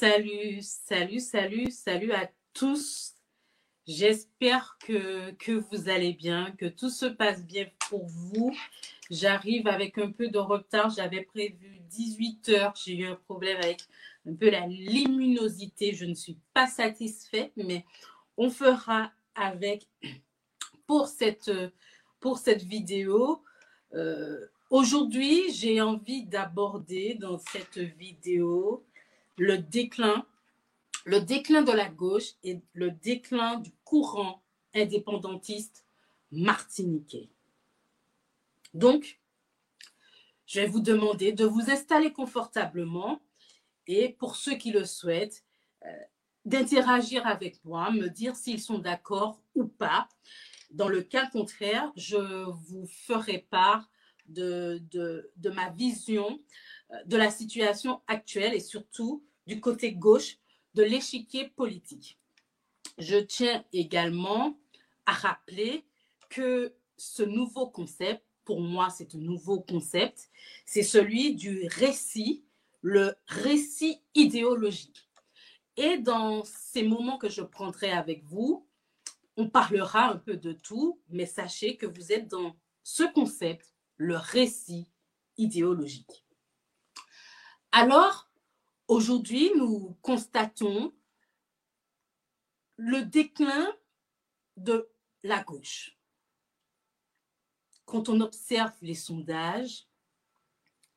Salut, salut, salut, salut à tous. J'espère que, vous allez bien, que tout se passe bien pour vous. J'arrive avec un peu de retard. J'avais prévu 18 heures. J'ai eu un problème avec un peu la luminosité. Je ne suis pas satisfaite, mais on fera avec pour cette, pour cette vidéo. Euh, Aujourd'hui, j'ai envie d'aborder dans cette vidéo le déclin, le déclin de la gauche et le déclin du courant indépendantiste martiniquais. Donc, je vais vous demander de vous installer confortablement et pour ceux qui le souhaitent, euh, d'interagir avec moi, me dire s'ils sont d'accord ou pas. Dans le cas contraire, je vous ferai part de, de, ma vision euh, de la situation actuelle et surtout du côté gauche de l'échiquier politique. Je tiens également à rappeler que ce nouveau concept, pour moi c'est un nouveau concept, c'est celui du récit, le récit idéologique. Et dans ces moments que je prendrai avec vous, on parlera un peu de tout, mais sachez que vous êtes dans ce concept le récit idéologique. Alors, aujourd'hui, nous constatons le déclin de la gauche. Quand on observe les sondages,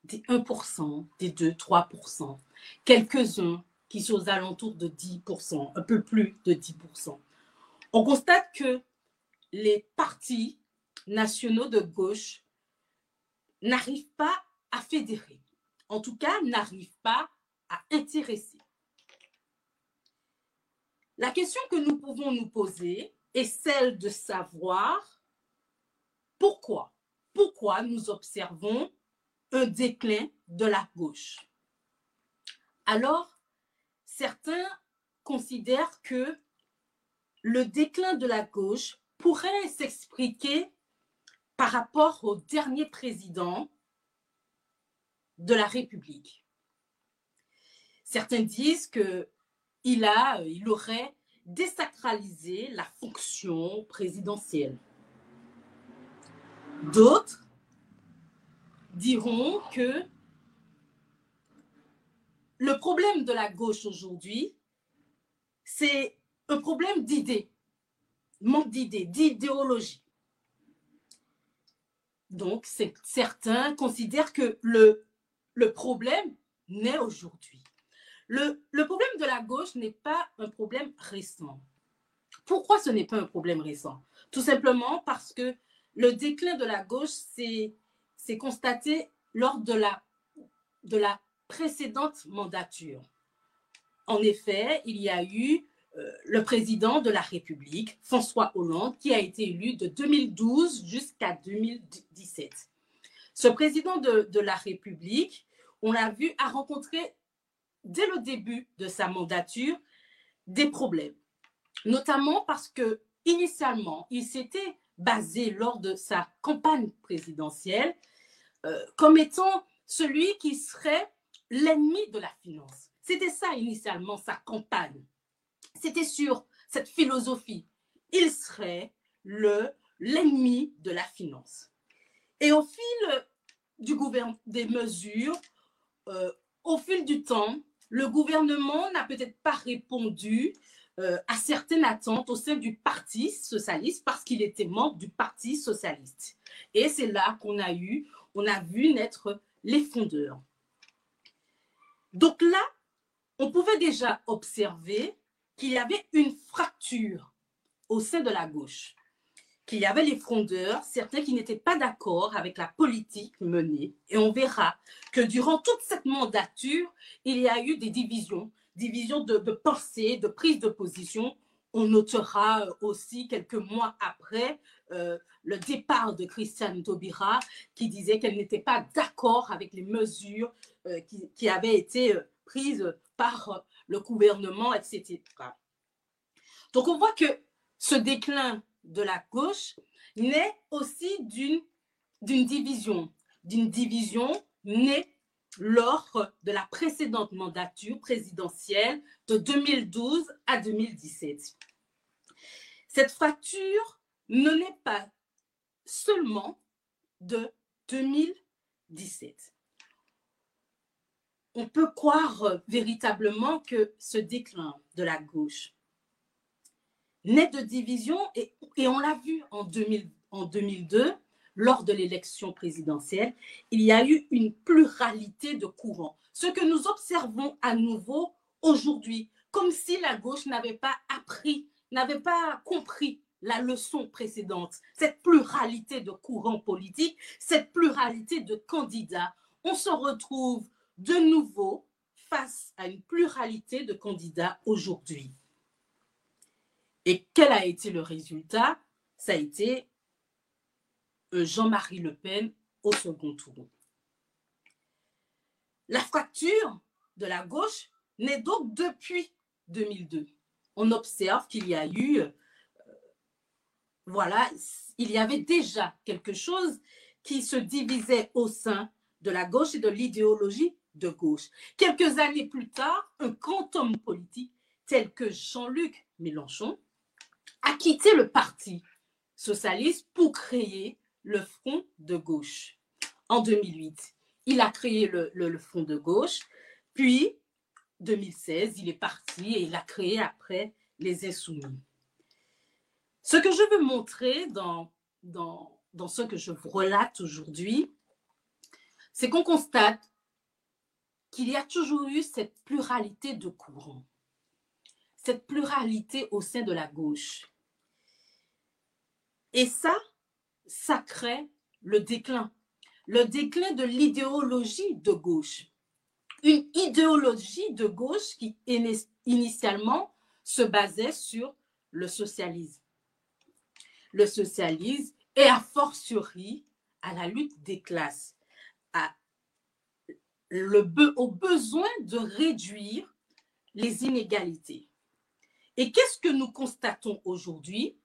des 1%, des 2, 3%, quelques-uns qui sont aux alentours de 10%, un peu plus de 10%, on constate que les partis nationaux de gauche n'arrive pas à fédérer. En tout cas, n'arrive pas à intéresser. La question que nous pouvons nous poser est celle de savoir pourquoi, pourquoi nous observons un déclin de la gauche. Alors, certains considèrent que le déclin de la gauche pourrait s'expliquer par rapport au dernier président de la République. Certains disent que il a, il aurait désacralisé la fonction présidentielle. D'autres diront que le problème de la gauche aujourd'hui, c'est un problème d'idées, manque d'idées, d'idéologie. Donc, certains considèrent que le problème naît aujourd'hui. Le, problème de la gauche n'est pas un problème récent. Pourquoi ce n'est pas un problème récent? Tout simplement parce que le déclin de la gauche s'est constaté lors de la, de la précédente mandature. En effet, il y a eu euh, le président de la République, François Hollande, qui a été élu de 2012 jusqu'à 2017. Ce président de, de la République, on l'a vu, a rencontré dès le début de sa mandature des problèmes, notamment parce que initialement, il s'était basé lors de sa campagne présidentielle euh, comme étant celui qui serait l'ennemi de la finance. C'était ça initialement sa campagne c'était sur cette philosophie. Il serait le l'ennemi de la finance. Et au fil du gouvernement, des mesures, euh, au fil du temps, le gouvernement n'a peut-être pas répondu euh, à certaines attentes au sein du Parti socialiste parce qu'il était membre du Parti socialiste. Et c'est là qu'on a eu, on a vu naître les fondeurs. Donc là, on pouvait déjà observer qu'il y avait une fracture au sein de la gauche, qu'il y avait les frondeurs, certains qui n'étaient pas d'accord avec la politique menée. Et on verra que durant toute cette mandature, il y a eu des divisions, divisions de, pensée, de prise de position. On notera aussi quelques mois après euh, le départ de Christiane Taubira qui disait qu'elle n'était pas d'accord avec les mesures euh, qui, avaient été euh, prises par le gouvernement, etc. Donc on voit que ce déclin de la gauche naît aussi d'une division, d'une division née lors de la précédente mandature présidentielle de 2012 à 2017. Cette fracture ne n'est pas seulement de 2017. On peut croire véritablement que ce déclin de la gauche naît de division et, on l'a vu en, 2000, en 2002 lors de l'élection présidentielle, il y a eu une pluralité de courants. Ce que nous observons à nouveau aujourd'hui, comme si la gauche n'avait pas appris, n'avait pas compris la leçon précédente, cette pluralité de courants politiques, cette pluralité de candidats. On se retrouve de nouveau face à une pluralité de candidats aujourd'hui. Et quel a été le résultat? Ça a été euh, Jean-Marie Le Pen au second tour. La fracture de la gauche naît donc depuis 2002. On observe qu'il y a eu, euh, voilà, il y avait déjà quelque chose qui se divisait au sein de la gauche et de l'idéologie de gauche. Quelques années plus tard, un grand homme politique tel que Jean-Luc Mélenchon a quitté le parti socialiste pour créer le Front de gauche en 2008. Il a créé le, Front de gauche, puis 2016, il est parti et il a créé après les Insoumis. Ce que je veux montrer dans, dans, dans ce que je vous relate aujourd'hui, c'est qu'on constate qu'il y a toujours eu cette pluralité de courants, cette pluralité au sein de la gauche. Et ça, ça crée le déclin, le déclin de l'idéologie de gauche. Une idéologie de gauche qui initialement se basait sur le socialisme. Le socialisme et a fortiori à la lutte des classes, au besoin de réduire les inégalités. Et qu'est-ce que nous constatons aujourd'hui?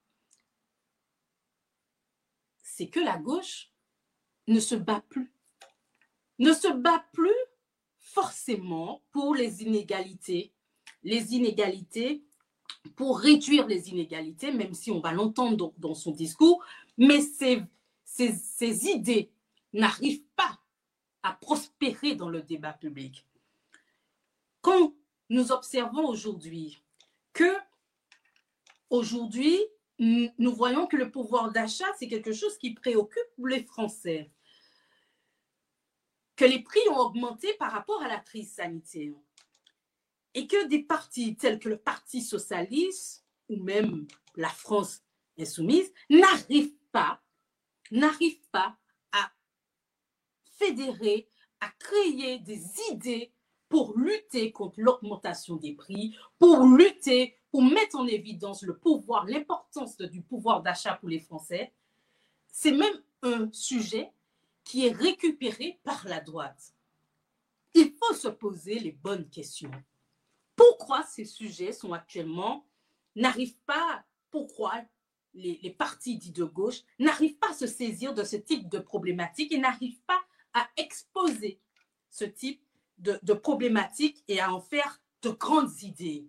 C'est que la gauche ne se bat plus. Ne se bat plus forcément pour les inégalités. Les inégalités, pour réduire les inégalités, même si on va l'entendre dans, son discours, mais ces, ces idées n'arrivent pas à prospérer dans le débat public. Quand nous observons aujourd'hui que aujourd'hui, nous voyons que le pouvoir d'achat, c'est quelque chose qui préoccupe les Français. Que les prix ont augmenté par rapport à la crise sanitaire. Et que des partis tels que le Parti socialiste ou même la France insoumise n'arrivent pas, n'arrivent pas à fédérer, à créer des idées pour lutter contre l'augmentation des prix, pour lutter pour mettre en évidence le pouvoir, l'importance du pouvoir d'achat pour les Français, c'est même un sujet qui est récupéré par la droite. Il faut se poser les bonnes questions. Pourquoi ces sujets sont actuellement, n'arrivent pas, pourquoi les, partis dits de gauche n'arrivent pas à se saisir de ce type de problématique et n'arrivent pas à exposer ce type de, de problématique et à en faire de grandes idées?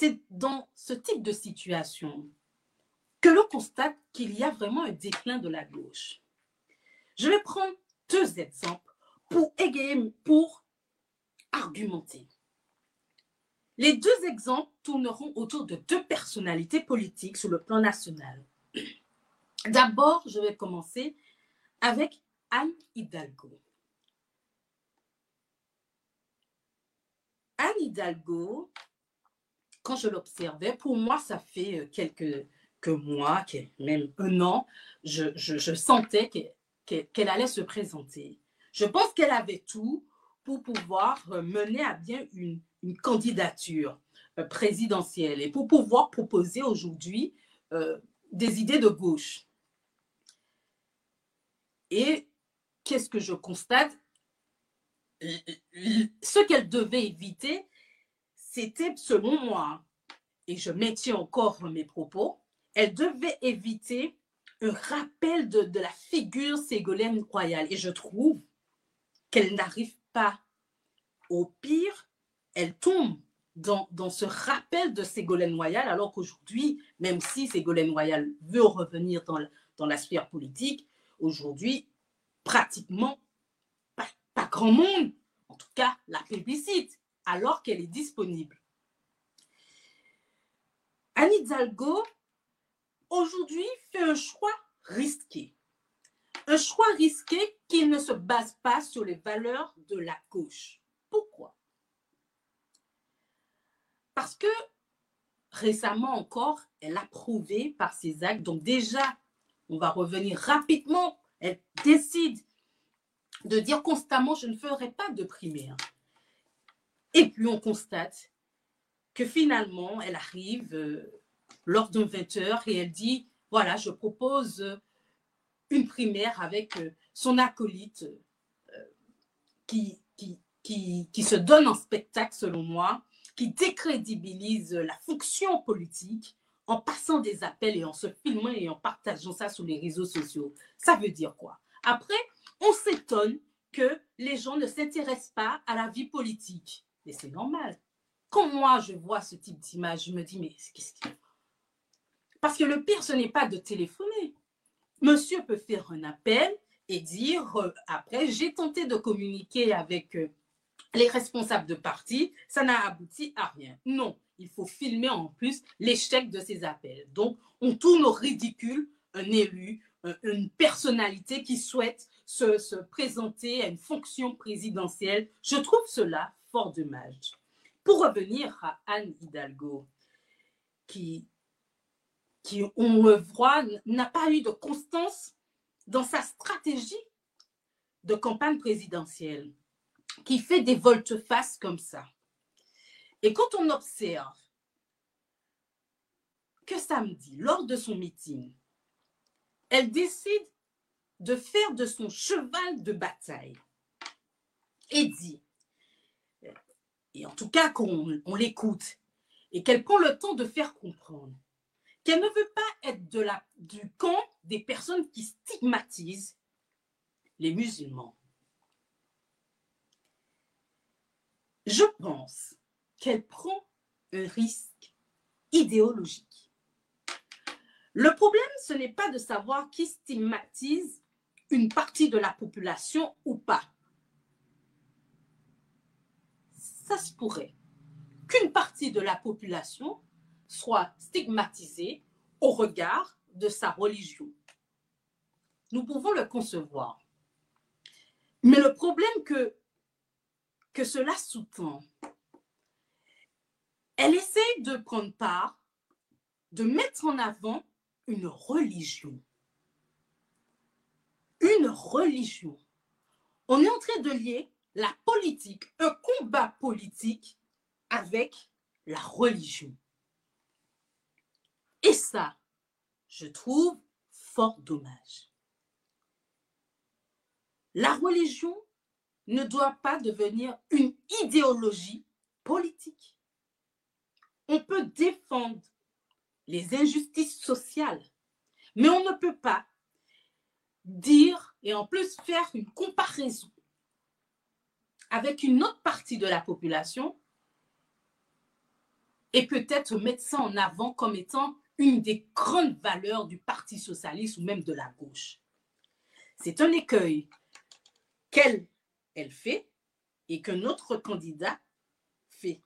C'est dans ce type de situation que l'on constate qu'il y a vraiment un déclin de la gauche. Je vais prendre deux exemples pour égayer, pour argumenter. Les deux exemples tourneront autour de deux personnalités politiques sur le plan national. D'abord, je vais commencer avec Anne Hidalgo. Anne Hidalgo quand je l'observais, pour moi, ça fait euh, quelques, mois, même un an, je, sentais qu'elle allait se présenter. Je pense qu'elle avait tout pour pouvoir euh, mener à bien une, candidature euh, présidentielle et pour pouvoir proposer aujourd'hui des idées de gauche. Et qu'est-ce que je constate? Ce qu'elle devait éviter, c'était selon moi, et je maintiens encore mes propos, elle devait éviter un rappel de, la figure Ségolène Royal. Et je trouve qu'elle n'arrive pas au pire, elle tombe dans, ce rappel de Ségolène Royal, alors qu'aujourd'hui, même si Ségolène Royal veut revenir dans, dans la sphère politique, aujourd'hui, pratiquement pas, pas, grand monde, en tout cas, la plébiscite, alors qu'elle est disponible. Anne Hidalgo, aujourd'hui, fait un choix risqué. Un choix risqué qui ne se base pas sur les valeurs de la gauche. Pourquoi? Parce que récemment encore, elle a prouvé par ses actes, donc déjà, on va revenir rapidement, elle décide de dire constamment, je ne ferai pas de primaire. Et puis on constate que finalement, elle arrive euh, lors d'un 20 heures et elle dit, voilà, je propose euh, une primaire avec euh, son acolyte qui, qui, qui, qui se donne en spectacle, selon moi, qui décrédibilise la fonction politique en passant des appels et en se filmant et en partageant ça sur les réseaux sociaux. Ça veut dire quoi? Après, on s'étonne que les gens ne s'intéressent pas à la vie politique. Et c'est normal. Quand moi, je vois ce type d'image, je me dis, mais qu'est-ce qui... Parce que le pire, ce n'est pas de téléphoner. Monsieur peut faire un appel et dire, euh, après, j'ai tenté de communiquer avec euh, les responsables de parti, ça n'a abouti à rien. Non, il faut filmer en plus l'échec de ces appels. Donc, on tourne au ridicule un élu, une personnalité qui souhaite se présenter à une fonction présidentielle. Je trouve cela fort dommage. Pour revenir à Anne Hidalgo, qui, qui on le voit, n'a pas eu de constance dans sa stratégie de campagne présidentielle, qui fait des volte-face comme ça. Et quand on observe que samedi, lors de son meeting, elle décide de faire de son cheval de bataille et dit, et en tout cas qu'on on l'écoute, et qu'elle prend le temps de faire comprendre qu'elle ne veut pas être de du camp des personnes qui stigmatisent les musulmans. Je pense qu'elle prend un risque idéologique. Le problème, ce n'est pas de savoir qui stigmatise une partie de la population ou pas. Ça se pourrait qu'une partie de la population soit stigmatisée au regard de sa religion. Nous pouvons le concevoir. Mais le problème que, que cela sous-tend, elle essaye de prendre part, de mettre en avant une religion. Une religion. On est en train de lier la politique, un combat politique avec la religion. Et ça, je trouve fort dommage. La religion ne doit pas devenir une idéologie politique. On peut défendre les injustices sociales, mais on ne peut pas dire et en plus faire une comparaison avec une autre partie de la population et peut-être mettre ça en avant comme étant une des grandes valeurs du Parti socialiste ou même de la gauche. C'est un écueil qu'elle elle fait et qu'un autre candidat fait.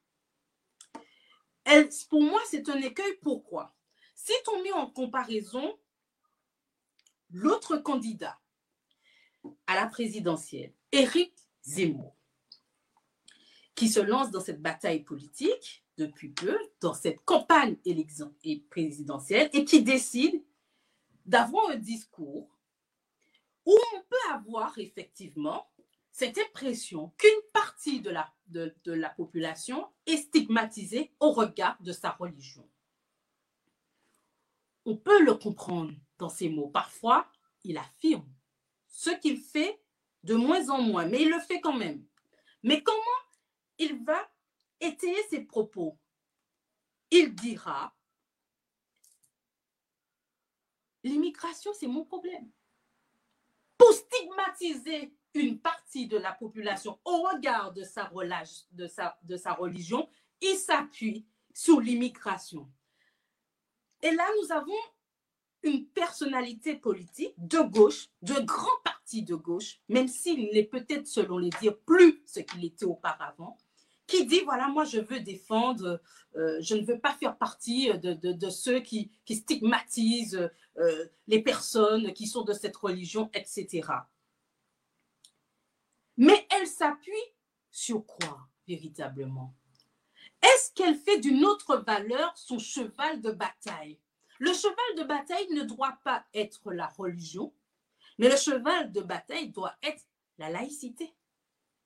Pour moi, c'est un écueil. Pourquoi? Si on met en comparaison l'autre candidat à la présidentielle, Éric Zemmour, qui se lance dans cette bataille politique, depuis peu dans cette campagne présidentielle et qui décide d'avoir un discours où on peut avoir effectivement cette impression qu'une partie de la, de, la population est stigmatisée au regard de sa religion. On peut le comprendre dans ces mots. Parfois, il affirme ce qu'il fait de moins en moins, mais il le fait quand même. Mais comment il va étayer ses propos. Il dira l'immigration, c'est mon problème. Pour stigmatiser une partie de la population au regard de sa, religion, il s'appuie sur l'immigration. Et là, nous avons une personnalité politique de gauche, de grand parti de gauche, même s'il n'est peut-être, selon les dires, plus ce qu'il était auparavant, qui dit, voilà, moi, je veux défendre, euh, je ne veux pas faire partie de, de, ceux qui, qui stigmatisent euh, les personnes qui sont de cette religion, etc. Mais elle s'appuie sur quoi, véritablement? Est-ce qu'elle fait d'une autre valeur son cheval de bataille? Le cheval de bataille ne doit pas être la religion, mais le cheval de bataille doit être la laïcité,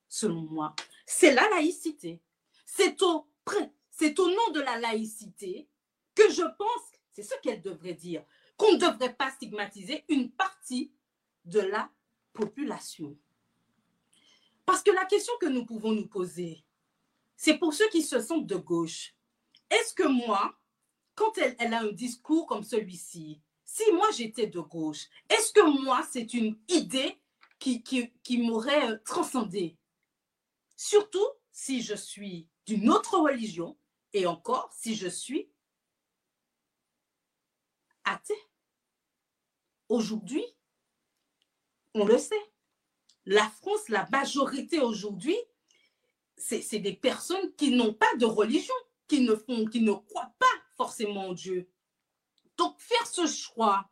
selon moi. C'est la laïcité. C'est au, nom de la laïcité que je pense, c'est ce qu'elle devrait dire, qu'on ne devrait pas stigmatiser une partie de la population. Parce que la question que nous pouvons nous poser, c'est pour ceux qui se sentent de gauche. Est-ce que moi, quand elle, a un discours comme celui-ci, si moi j'étais de gauche, est-ce que moi, c'est une idée qui, m'aurait euh, transcendé Surtout si je suis d'une autre religion et encore si je suis athée. Aujourd'hui, on le sait, la France, la majorité aujourd'hui, c'est des personnes qui n'ont pas de religion, qui ne, font, qui ne croient pas forcément en Dieu. Donc faire ce choix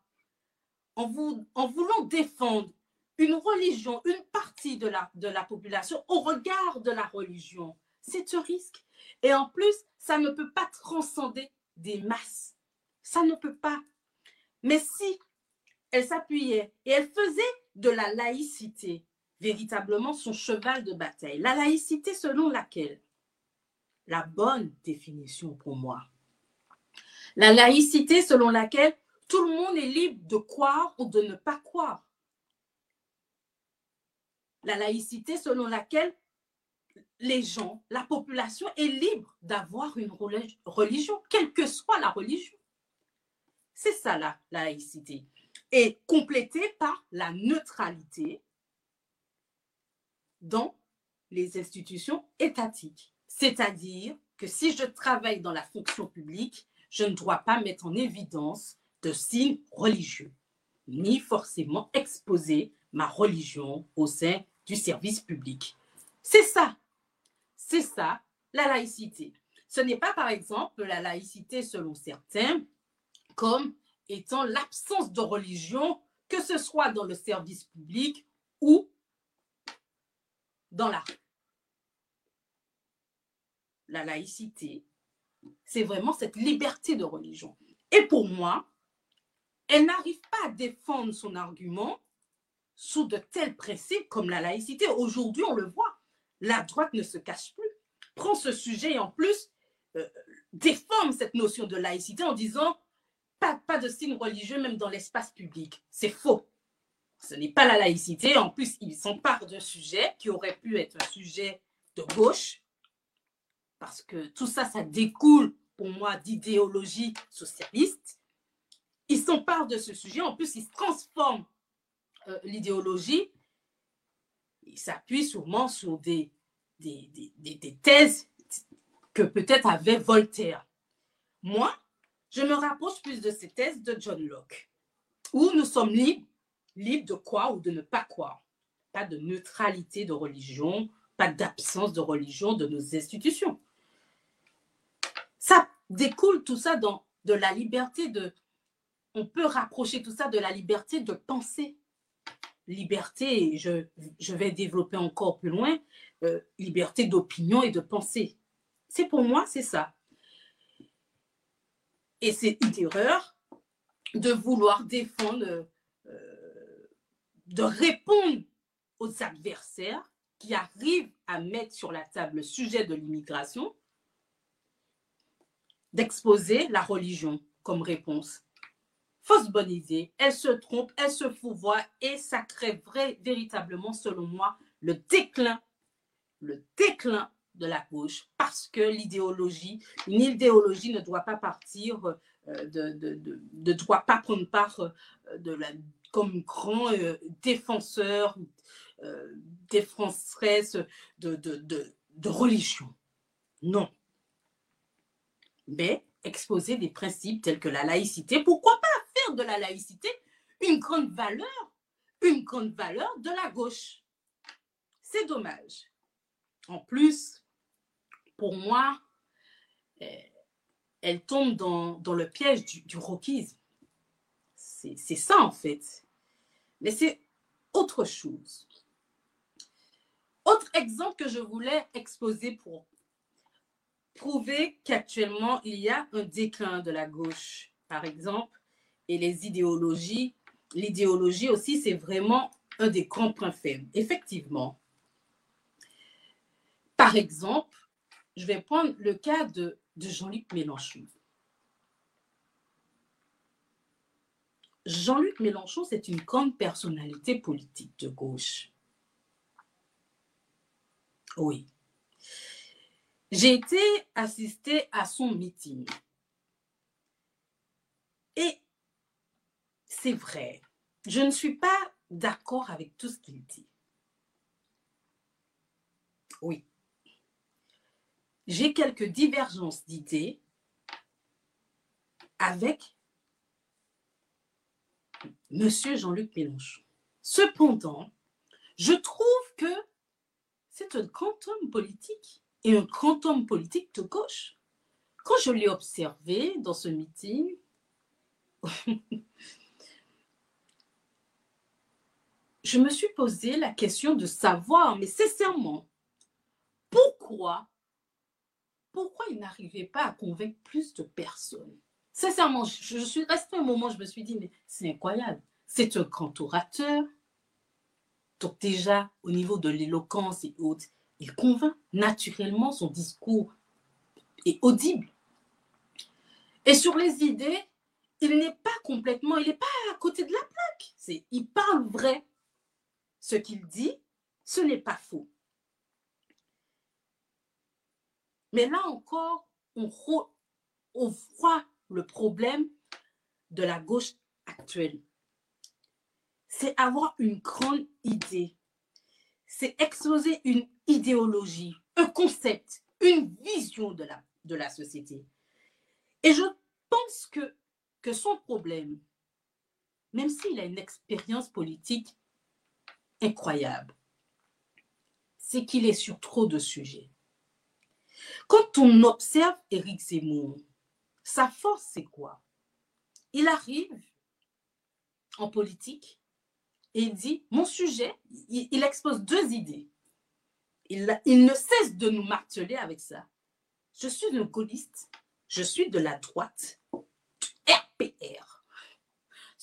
en, en voulant défendre une religion, une partie de la, de la population au regard de la religion, c'est un risque. Et en plus, ça ne peut pas transcender des masses. Ça ne peut pas. Mais si elle s'appuyait et elle faisait de la laïcité véritablement son cheval de bataille, la laïcité selon laquelle, la bonne définition pour moi, la laïcité selon laquelle tout le monde est libre de croire ou de ne pas croire. La laïcité selon laquelle les gens, la population est libre d'avoir une religion, quelle que soit la religion. C'est ça la laïcité. Et complétée par la neutralité dans les institutions étatiques. C'est-à-dire que si je travaille dans la fonction publique, je ne dois pas mettre en évidence de signes religieux, ni forcément exposer ma religion au sein service public. C'est ça c'est ça, la laïcité. Ce n'est pas, par exemple, la laïcité selon certains comme étant l'absence de religion, que ce soit dans le service public ou dans la La laïcité, c'est vraiment cette liberté de religion. Et pour moi, elle n'arrive pas à défendre son argument sous de tels principes comme la laïcité. Aujourd'hui, on le voit la droite ne se cache plus, prend ce sujet et en plus euh, déforme cette notion de laïcité en disant pas, pas de signe religieux même dans l'espace public. C'est faux. Ce n'est pas la laïcité. En plus, ils s'emparent d'un sujet qui aurait pu être un sujet de gauche, parce que tout ça, ça découle pour moi d'idéologie socialiste. Ils s'emparent de ce sujet. En plus, ils transforment euh, l'idéologie il s'appuie sûrement sur des, des, des, thèses que peut-être avait Voltaire. Moi, je me rapproche plus de ces thèses de John Locke, où nous sommes libres, libres de croire ou de ne pas croire. Pas de neutralité de religion, pas d'absence de religion de nos institutions. Ça découle tout ça dans de la liberté de... On peut rapprocher tout ça de la liberté de penser, liberté, je, je vais développer encore plus loin, euh, liberté d'opinion et de pensée. C'est pour moi, c'est ça. Et c'est une erreur de vouloir défendre, euh, de répondre aux adversaires qui arrivent à mettre sur la table le sujet de l'immigration, d'exposer la religion comme réponse fausse bonne idée, elle se trompe, elle se fouvoie et ça crée vrai, véritablement, selon moi, le déclin, le déclin de la gauche parce que l'idéologie, une idéologie ne doit pas partir de, de, de, droit, pas prendre part de la, comme grand défenseur, défenseresse de, de, religion. Non. Mais exposer des principes tels que la laïcité, pourquoi pas? De la laïcité une grande valeur, une grande valeur de la gauche C'est dommage. En plus, pour moi, eh, elle tombe dans, le piège du, du C'est ça en fait. Mais c'est autre chose. Autre exemple que je voulais exposer pour prouver qu'actuellement, il y a un déclin de la gauche, par exemple, et les idéologies. L'idéologie aussi, c'est vraiment un des grands points faibles. Effectivement. Par exemple, je vais prendre le cas de, de Jean-Luc Mélenchon. Jean-Luc Mélenchon, c'est une grande personnalité politique de gauche. Oui. J'ai été assister à son meeting. Et c'est vrai, je ne suis pas d'accord avec tout ce qu'il dit. Oui. J'ai quelques divergences d'idées avec Monsieur Jean-Luc Mélenchon. Cependant, je trouve que c'est un grand homme politique et un grand homme politique de gauche. Quand je l'ai observé dans ce meeting, je me suis posé la question de savoir, mais sincèrement, pourquoi, pourquoi il n'arrivait pas à convaincre plus de personnes? Sincèrement, je, suis resté un moment, je me suis dit, mais c'est incroyable. C'est un grand orateur. Donc déjà, au niveau de l'éloquence et autres, il convainc naturellement, son discours est audible. Et sur les idées, il n'est pas complètement, il n'est pas à côté de la plaque. Il parle vrai. Ce qu'il dit, ce n'est pas faux. Mais là encore, on, voit le problème de la gauche actuelle. C'est avoir une grande idée. C'est exposer une idéologie, un concept, une vision de la, de la société. Et je pense que, que son problème, même s'il a une expérience politique incroyable, c'est qu'il est sur trop de sujets. Quand on observe Éric Zemmour, sa force, c'est quoi? Il arrive en politique et il dit, mon sujet, il expose deux idées il, ne cesse de nous marteler avec ça. Je suis un gaulliste, je suis de la droite.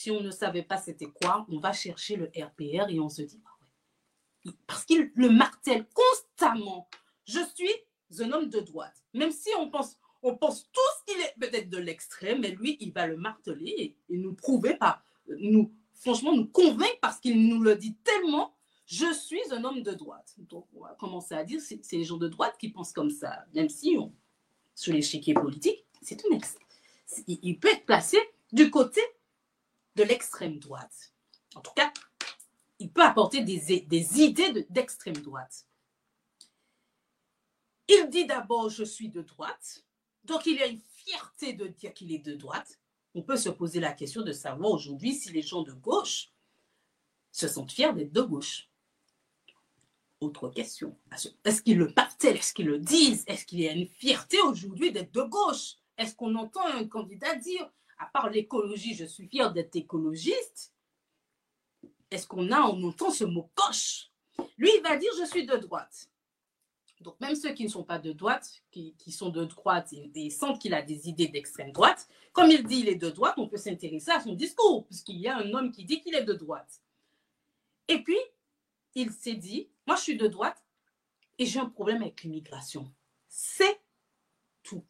Si on ne savait pas c'était quoi, on va chercher le RPR et on se dit, ah parce qu'il le martèle constamment. Je suis un homme de droite. Même si on pense, on pense tous qu'il est peut-être de l'extrême, mais lui, il va le marteler et, nous prouver par, nous, franchement, nous convaincre parce qu'il nous le dit tellement je suis un homme de droite. Donc, on va commencer à dire, c'est les gens de droite qui pensent comme ça, même si on, sur l'échiquier politique, c'est une il, il peut être placé du côté de l'extrême droite. En tout cas, il peut apporter des, idées d'extrême droite. Il dit d'abord, je suis de droite. Donc, il a une fierté de dire qu'il est de droite. On peut se poser la question de savoir aujourd'hui si les gens de gauche se sentent fiers d'être de gauche. Autre question. Est-ce qu'ils le partagent Est-ce qu'ils le disent? Est-ce qu'il y a une fierté aujourd'hui d'être de gauche? Est-ce qu'on entend un candidat dire, à part l'écologie, je suis fier d'être écologiste Est-ce qu'on a, on entend ce mot coche? Lui, il va dire, je suis de droite. Donc, même ceux qui ne sont pas de droite, qui, sont de droite et, sentent qu'il a des idées d'extrême droite, comme il dit il est de droite, on peut s'intéresser à son discours, puisqu'il y a un homme qui dit qu'il est de droite. Et puis, il s'est dit, moi je suis de droite et j'ai un problème avec l'immigration. C'est tout.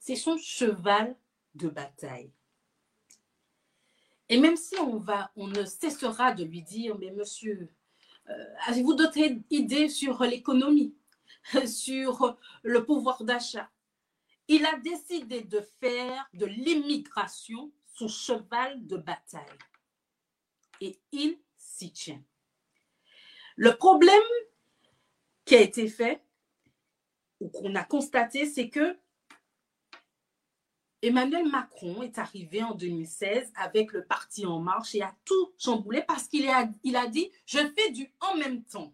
C'est son cheval de bataille. Et même si on va, on ne cessera de lui dire, mais monsieur, euh, avez-vous d'autres idées sur l'économie, sur le pouvoir d'achat? Il a décidé de faire de l'immigration son cheval de bataille. Et il s'y tient. Le problème qui a été fait, ou qu'on a constaté, c'est que Emmanuel Macron est arrivé en 2016 avec le parti En Marche et a tout chamboulé parce qu'il a, il a dit Je fais du en même temps.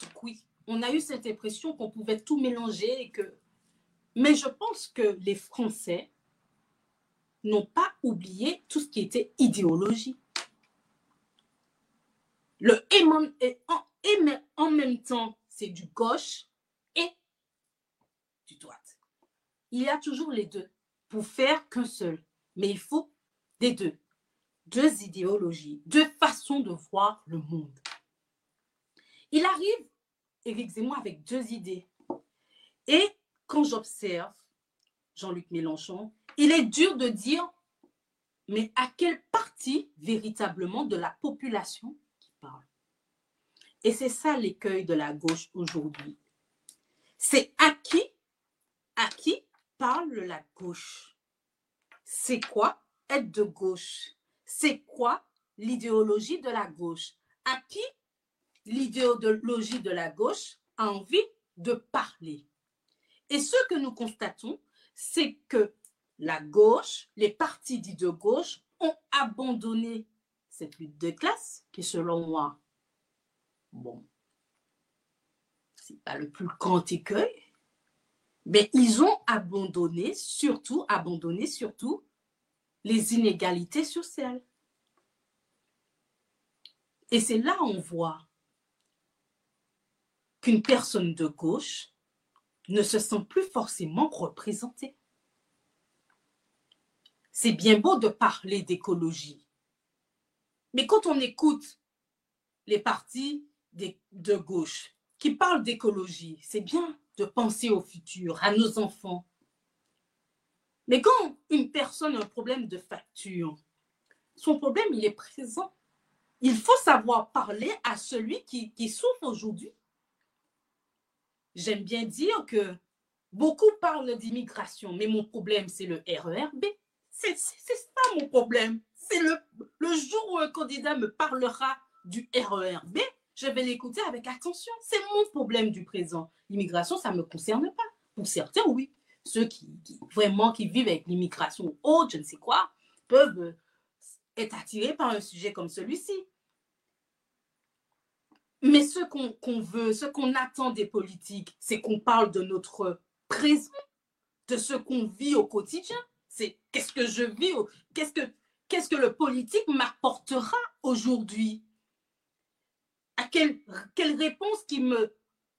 Donc, oui, on a eu cette impression qu'on pouvait tout mélanger et que. Mais je pense que les Français n'ont pas oublié tout ce qui était idéologie. Le et en, en même temps, c'est du gauche et du droite. Il y a toujours les deux pour faire qu'un seul. Mais il faut des deux. Deux idéologies, deux façons de voir le monde. Il arrive, Éric Zemmour, avec deux idées. Et quand j'observe Jean-Luc Mélenchon, il est dur de dire, mais à quelle partie véritablement de la population qui parle Et c'est ça l'écueil de la gauche aujourd'hui. C'est à qui, à qui parle la gauche. C'est quoi être de gauche? C'est quoi l'idéologie de la gauche? À qui l'idéologie de la gauche a envie de parler? Et ce que nous constatons, c'est que la gauche, les partis dits de gauche, ont abandonné cette lutte de classe qui, selon moi, bon, c'est pas le plus grand écueil, mais ils ont abandonné, surtout, abandonné surtout les inégalités sociales. Et c'est là on voit qu'une personne de gauche ne se sent plus forcément représentée. C'est bien beau de parler d'écologie, mais quand on écoute les partis de gauche qui parlent d'écologie, c'est bien de penser au futur, à nos enfants. Mais quand une personne a un problème de facture, son problème, il est présent. Il faut savoir parler à celui qui, qui souffre aujourd'hui j'aime bien dire que beaucoup parlent d'immigration, mais mon problème, c'est le RERB. C'est ça mon problème. C'est le, le jour où un candidat me parlera du RERB, je vais l'écouter avec attention. C'est mon problème du présent. L'immigration, ça ne me concerne pas. Pour certains, oui. Ceux qui, vraiment qui vivent avec l'immigration haute, je ne sais quoi, peuvent être attirés par un sujet comme celui-ci. Mais ce qu'on veut, ce qu'on attend des politiques, c'est qu'on parle de notre présent, de ce qu'on vit au quotidien. C'est qu'est-ce que je vis, qu'est-ce que, qu'est-ce que le politique m'apportera aujourd'hui? À quelle, réponse qu'il me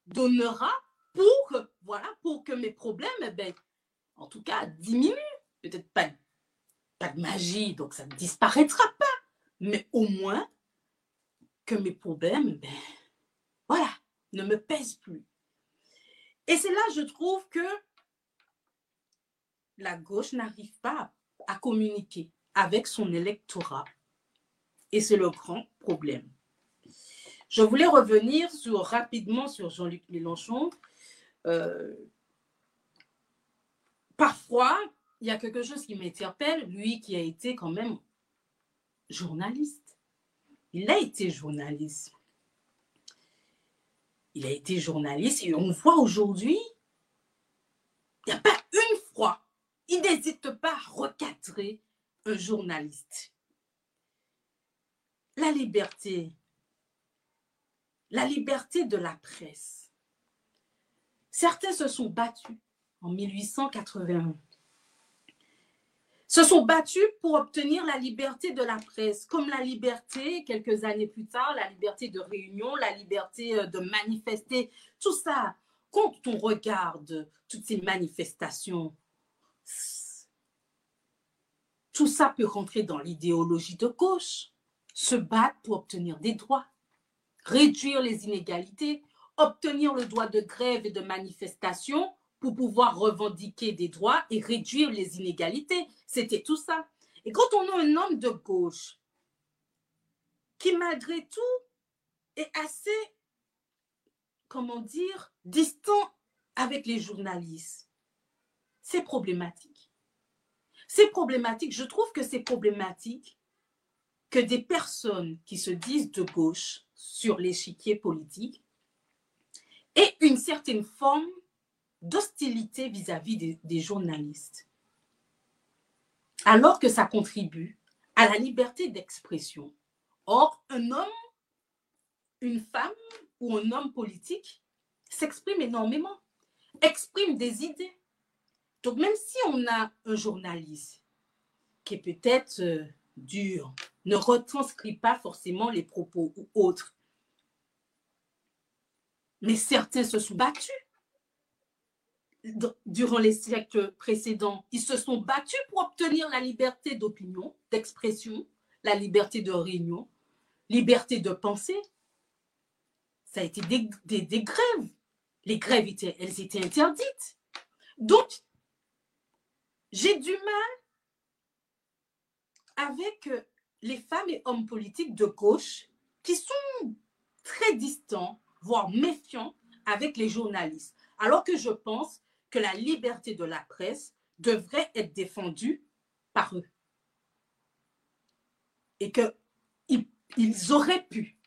donnera pour, voilà, pour que mes problèmes, eh ben, en tout cas, diminuent. Peut-être pas, pas de magie, donc ça ne disparaîtra pas, mais au moins que mes problèmes, ben, voilà, ne me pèsent plus. Et c'est là, je trouve que la gauche n'arrive pas à communiquer avec son électorat. Et c'est le grand problème. Je voulais revenir rapidement sur Jean-Luc Mélenchon. Euh, parfois, il y a quelque chose qui m'interpelle, lui qui a été quand même journaliste. Il a été journaliste. Il a été journaliste et on voit aujourd'hui, il n'y a pas une fois, il n'hésite pas à recadrer un journaliste. La liberté, la liberté de la presse. Certains se sont battus en 1881 se sont battus pour obtenir la liberté de la presse, comme la liberté, quelques années plus tard, la liberté de réunion, la liberté euh, de manifester, tout ça. Quand on regarde toutes ces manifestations, tout ça peut rentrer dans l'idéologie de gauche, se battre pour obtenir des droits, réduire les inégalités, obtenir le droit de grève et de manifestation pour pouvoir revendiquer des droits et réduire les inégalités. C'était tout ça. Et quand on a un homme de gauche qui, malgré tout, est assez, comment dire, distant avec les journalistes, c'est problématique. C'est problématique. Je trouve que c'est problématique que des personnes qui se disent de gauche sur l'échiquier politique aient une certaine forme d'hostilité vis-à-vis des, des journalistes, alors que ça contribue à la liberté d'expression. Or, un homme, une femme ou un homme politique s'exprime énormément, exprime des idées. Donc, même si on a un journaliste qui est peut-être euh, dur, ne retranscrit pas forcément les propos ou autres, mais certains se sont battus durant les siècles précédents. Ils se sont battus pour obtenir la liberté d'opinion, d'expression, la liberté de réunion, liberté de penser. Ça a été des, grèves. Les grèves, elles étaient interdites. Donc, j'ai du mal avec euh, les femmes et hommes politiques de gauche qui sont très distants, voire méfiants avec les journalistes. Alors que je pense que la liberté de la presse devrait être défendue par eux. Et qu'ils auraient pu,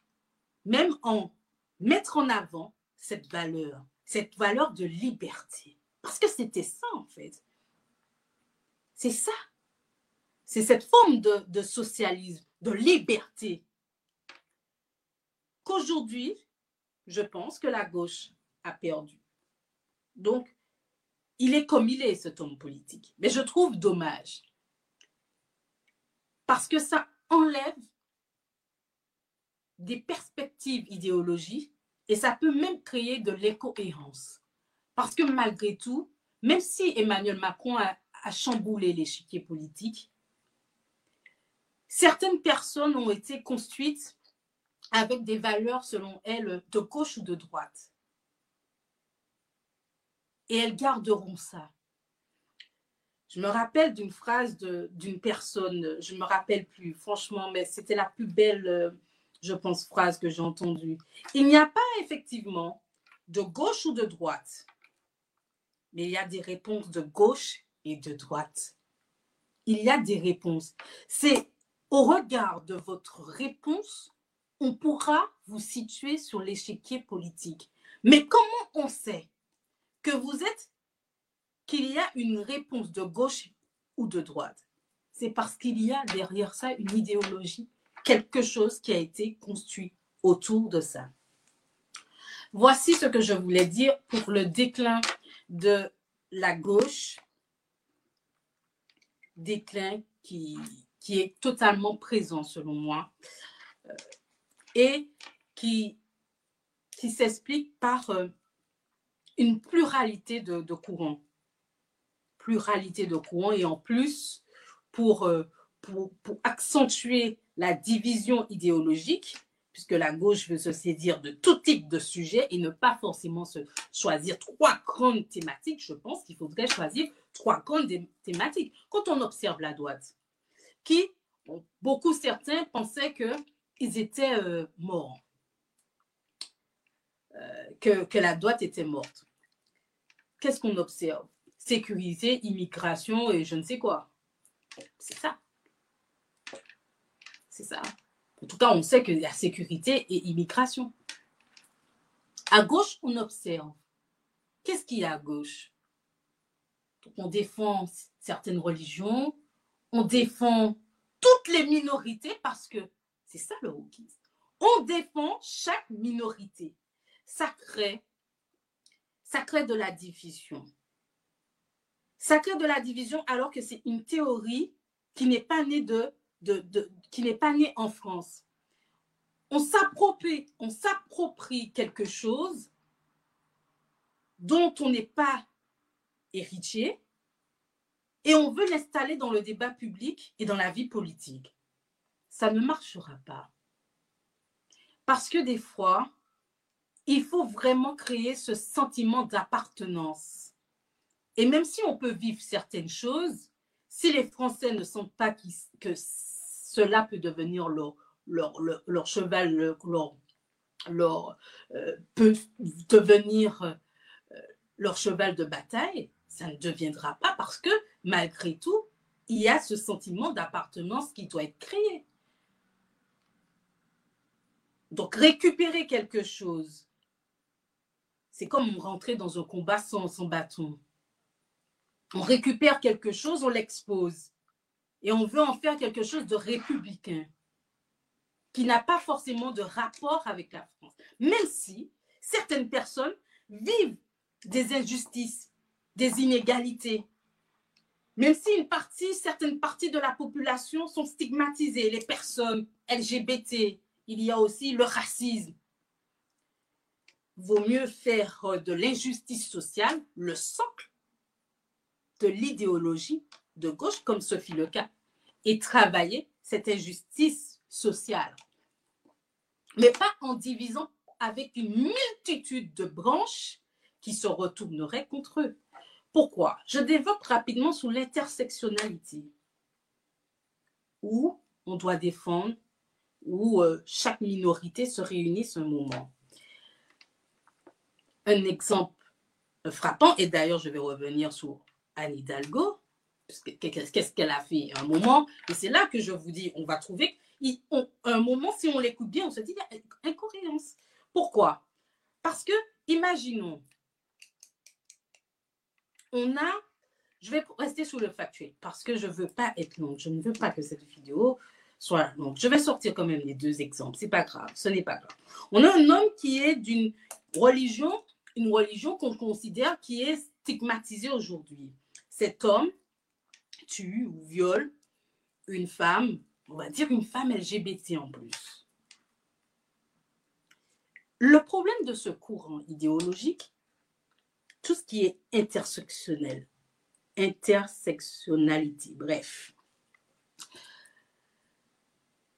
même en mettre en avant cette valeur, cette valeur de liberté. Parce que c'était ça, en fait. C'est ça. C'est cette forme de, socialisme, de liberté, qu'aujourd'hui, je pense que la gauche a perdu. Donc, il est comme il est, cet homme politique. Mais je trouve dommage. Parce que ça enlève des perspectives idéologiques et ça peut même créer de l'incohérence. Parce que malgré tout, même si Emmanuel Macron a chamboulé l'échiquier politique, certaines personnes ont été construites avec des valeurs, selon elles, de gauche ou de droite et elles garderont ça. Je me rappelle d'une phrase d'une personne, je ne me rappelle plus, franchement, mais c'était la plus belle, euh, je pense, phrase que j'ai entendue. Il n'y a pas effectivement de gauche ou de droite, mais il y a des réponses de gauche et de droite. Il y a des réponses. C'est au regard de votre réponse, on pourra vous situer sur l'échiquier politique. Mais comment on sait que vous êtes, qu'il y a une réponse de gauche ou de droite? C'est parce qu'il y a derrière ça une idéologie, quelque chose qui a été construit autour de ça. Voici ce que je voulais dire pour le déclin de la gauche, déclin qui, qui est totalement présent selon moi euh, et qui, qui s'explique par euh, une pluralité de, courants. Pluralité de courants et en plus, pour, euh, pour, pour, accentuer la division idéologique, puisque la gauche veut se saisir de tout type de sujet et ne pas forcément se choisir trois grandes thématiques, je pense qu'il faudrait choisir trois grandes thématiques. Quand on observe la droite, qui, beaucoup certains pensaient qu'ils étaient euh, morts, euh, que, que la droite était morte qu'est-ce qu'on observe? Sécurité, immigration et je ne sais quoi. C'est ça. C'est ça. En tout cas, on sait qu'il y a sécurité et immigration. À gauche, on observe. Qu'est-ce qu'il y a à gauche? On défend certaines religions, on défend toutes les minorités parce que c'est ça le wokisme. On défend chaque minorité. Ça crée de la division. Ça crée de la division alors que c'est une théorie qui n'est pas née qui n'est pas née en France. On s'approprie quelque chose dont on n'est pas héritier et on veut l'installer dans le débat public et dans la vie politique. Ça ne marchera pas. Parce que des fois, il faut vraiment créer ce sentiment d'appartenance. Et même si on peut vivre certaines choses, si les Français ne sentent pas que cela peut devenir leur, cheval, leur euh, peut devenir euh, leur cheval de bataille, ça ne deviendra pas parce que malgré tout, il y a ce sentiment d'appartenance qui doit être créé. Donc récupérer quelque chose, c'est comme rentrer dans un combat sans, sans bâton. On récupère quelque chose, on l'expose. Et on veut en faire quelque chose de républicain, qui n'a pas forcément de rapport avec la France. Même si certaines personnes vivent des injustices, des inégalités, même si une partie, certaines parties de la population sont stigmatisées, les personnes LGBT, il y a aussi le racisme. Vaut mieux faire de l'injustice sociale le socle de l'idéologie de gauche, comme ce fut le cas, et travailler cette injustice sociale. Mais pas en divisant avec une multitude de branches qui se retourneraient contre eux. Pourquoi? Je développe rapidement sur l'intersectionnalité, où on doit défendre, où euh, chaque minorité se réunit un moment. Un exemple frappant, et d'ailleurs je vais revenir sur Anne Hidalgo, qu'est-ce qu'elle a fait un moment, et c'est là que je vous dis, on va trouver, un moment, si on l'écoute bien, on se dit, il y a incohérence. Pourquoi? Parce que, imaginons, on a, je vais rester sur le factuel, parce que je ne veux pas être longue, je ne veux pas que cette vidéo soit longue. Je vais sortir quand même les deux exemples, c'est pas grave, ce n'est pas grave. On a un homme qui est d'une religion, une religion qu'on considère qui est stigmatisée aujourd'hui. Cet homme tue ou viole une femme, on va dire une femme LGBT en plus. Le problème de ce courant idéologique, tout ce qui est intersectionnel, intersectionnalité, bref.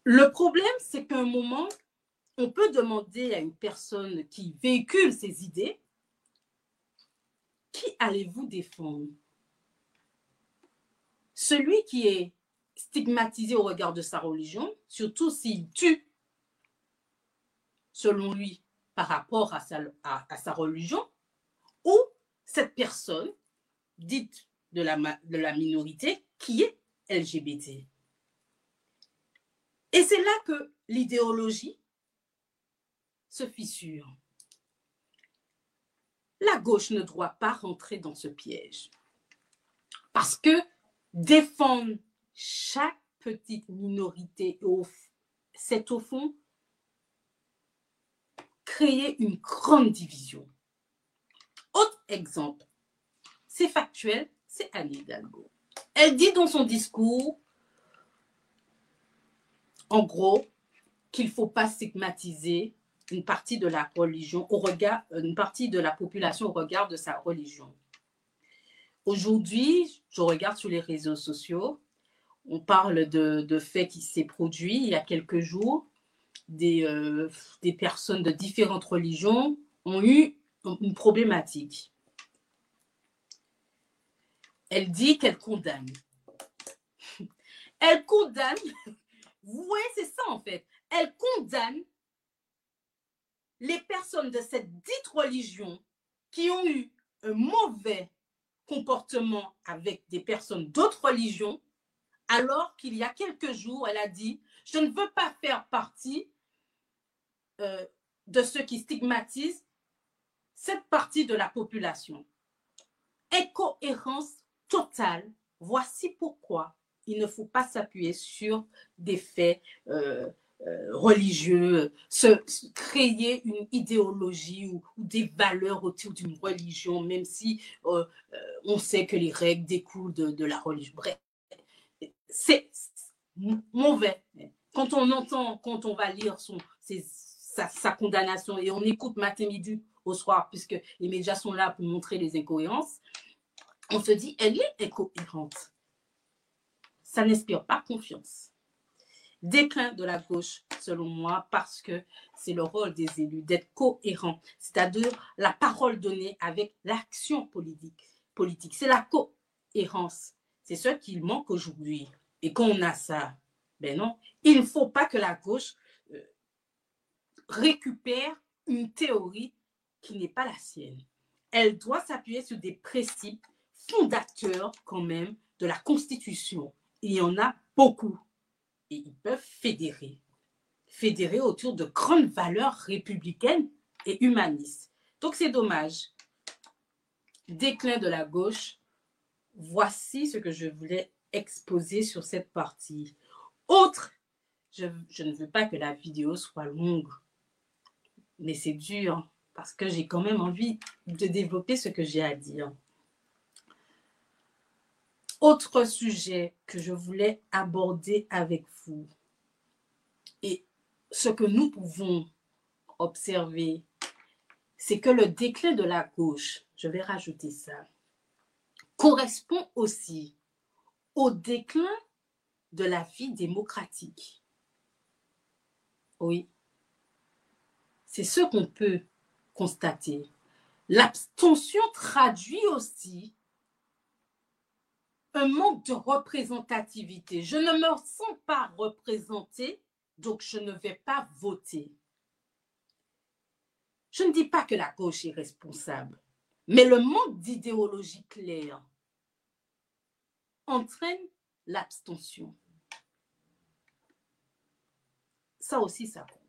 Le problème, c'est qu'à un moment, on peut demander à une personne qui véhicule ces idées, qui allez-vous défendre? Celui qui est stigmatisé au regard de sa religion, surtout s'il tue, selon lui, par rapport à sa, à, sa religion, cette personne dite de la, minorité qui est LGBT. Et c'est là que l'idéologie se fissure. La gauche ne doit pas rentrer dans ce piège. Parce que défendre chaque petite minorité, c'est au fond créer une grande division. Exemple, c'est factuel, c'est Anne Hidalgo. Elle dit dans son discours, en gros, qu'il ne faut pas stigmatiser une partie de la religion au regard, une partie de la population au regard de sa religion. Aujourd'hui, je regarde sur les réseaux sociaux, on parle de, de faits qui s'est produit il y a quelques jours. Des, euh, des personnes de différentes religions ont eu une problématique. Elle dit qu'elle condamne. Elle condamne. Vous voyez, c'est ça en fait. Elle condamne les personnes de cette dite religion qui ont eu un mauvais comportement avec des personnes d'autres religions alors qu'il y a quelques jours, elle a dit, je ne veux pas faire partie euh, de ceux qui stigmatisent cette partie de la population. Incohérence totale. Voici pourquoi il ne faut pas s'appuyer sur des faits euh, euh, religieux, se, créer une idéologie ou, des valeurs autour d'une religion, même si on sait que les règles découlent de, la religion. Bref, c'est mauvais. Quand on entend, quand on va lire son, sa, condamnation et on écoute matin, midi au soir, puisque les médias sont là pour montrer les incohérences, on se dit, elle est incohérente. Ça n'inspire pas confiance. Déclin de la gauche, selon moi, parce que c'est le rôle des élus d'être cohérents, c'est-à-dire la parole donnée avec l'action politique. politique. C'est la cohérence. C'est ce qu'il manque aujourd'hui et qu'on a ça, ben non, il ne faut pas que la gauche euh, récupère une théorie qui n'est pas la sienne. elle doit s'appuyer sur des principes fondateurs quand même de la Constitution. Il y en a beaucoup. Et ils peuvent fédérer. Fédérer autour de grandes valeurs républicaines et humanistes. Donc c'est dommage. Déclin de la gauche. Voici ce que je voulais exposer sur cette partie. Autre, je, je ne veux pas que la vidéo soit longue, mais c'est dur parce que j'ai quand même envie de développer ce que j'ai à dire. Autre sujet que je voulais aborder avec vous et ce que nous pouvons observer, c'est que le déclin de la gauche, je vais rajouter ça, correspond aussi au déclin de la vie démocratique. Oui, c'est ce qu'on peut constater. L'abstention traduit aussi un manque de représentativité. Je ne me sens pas représentée, donc je ne vais pas voter. Je ne dis pas que la gauche est responsable, mais le manque d'idéologie claire entraîne l'abstention. Ça aussi, ça compte.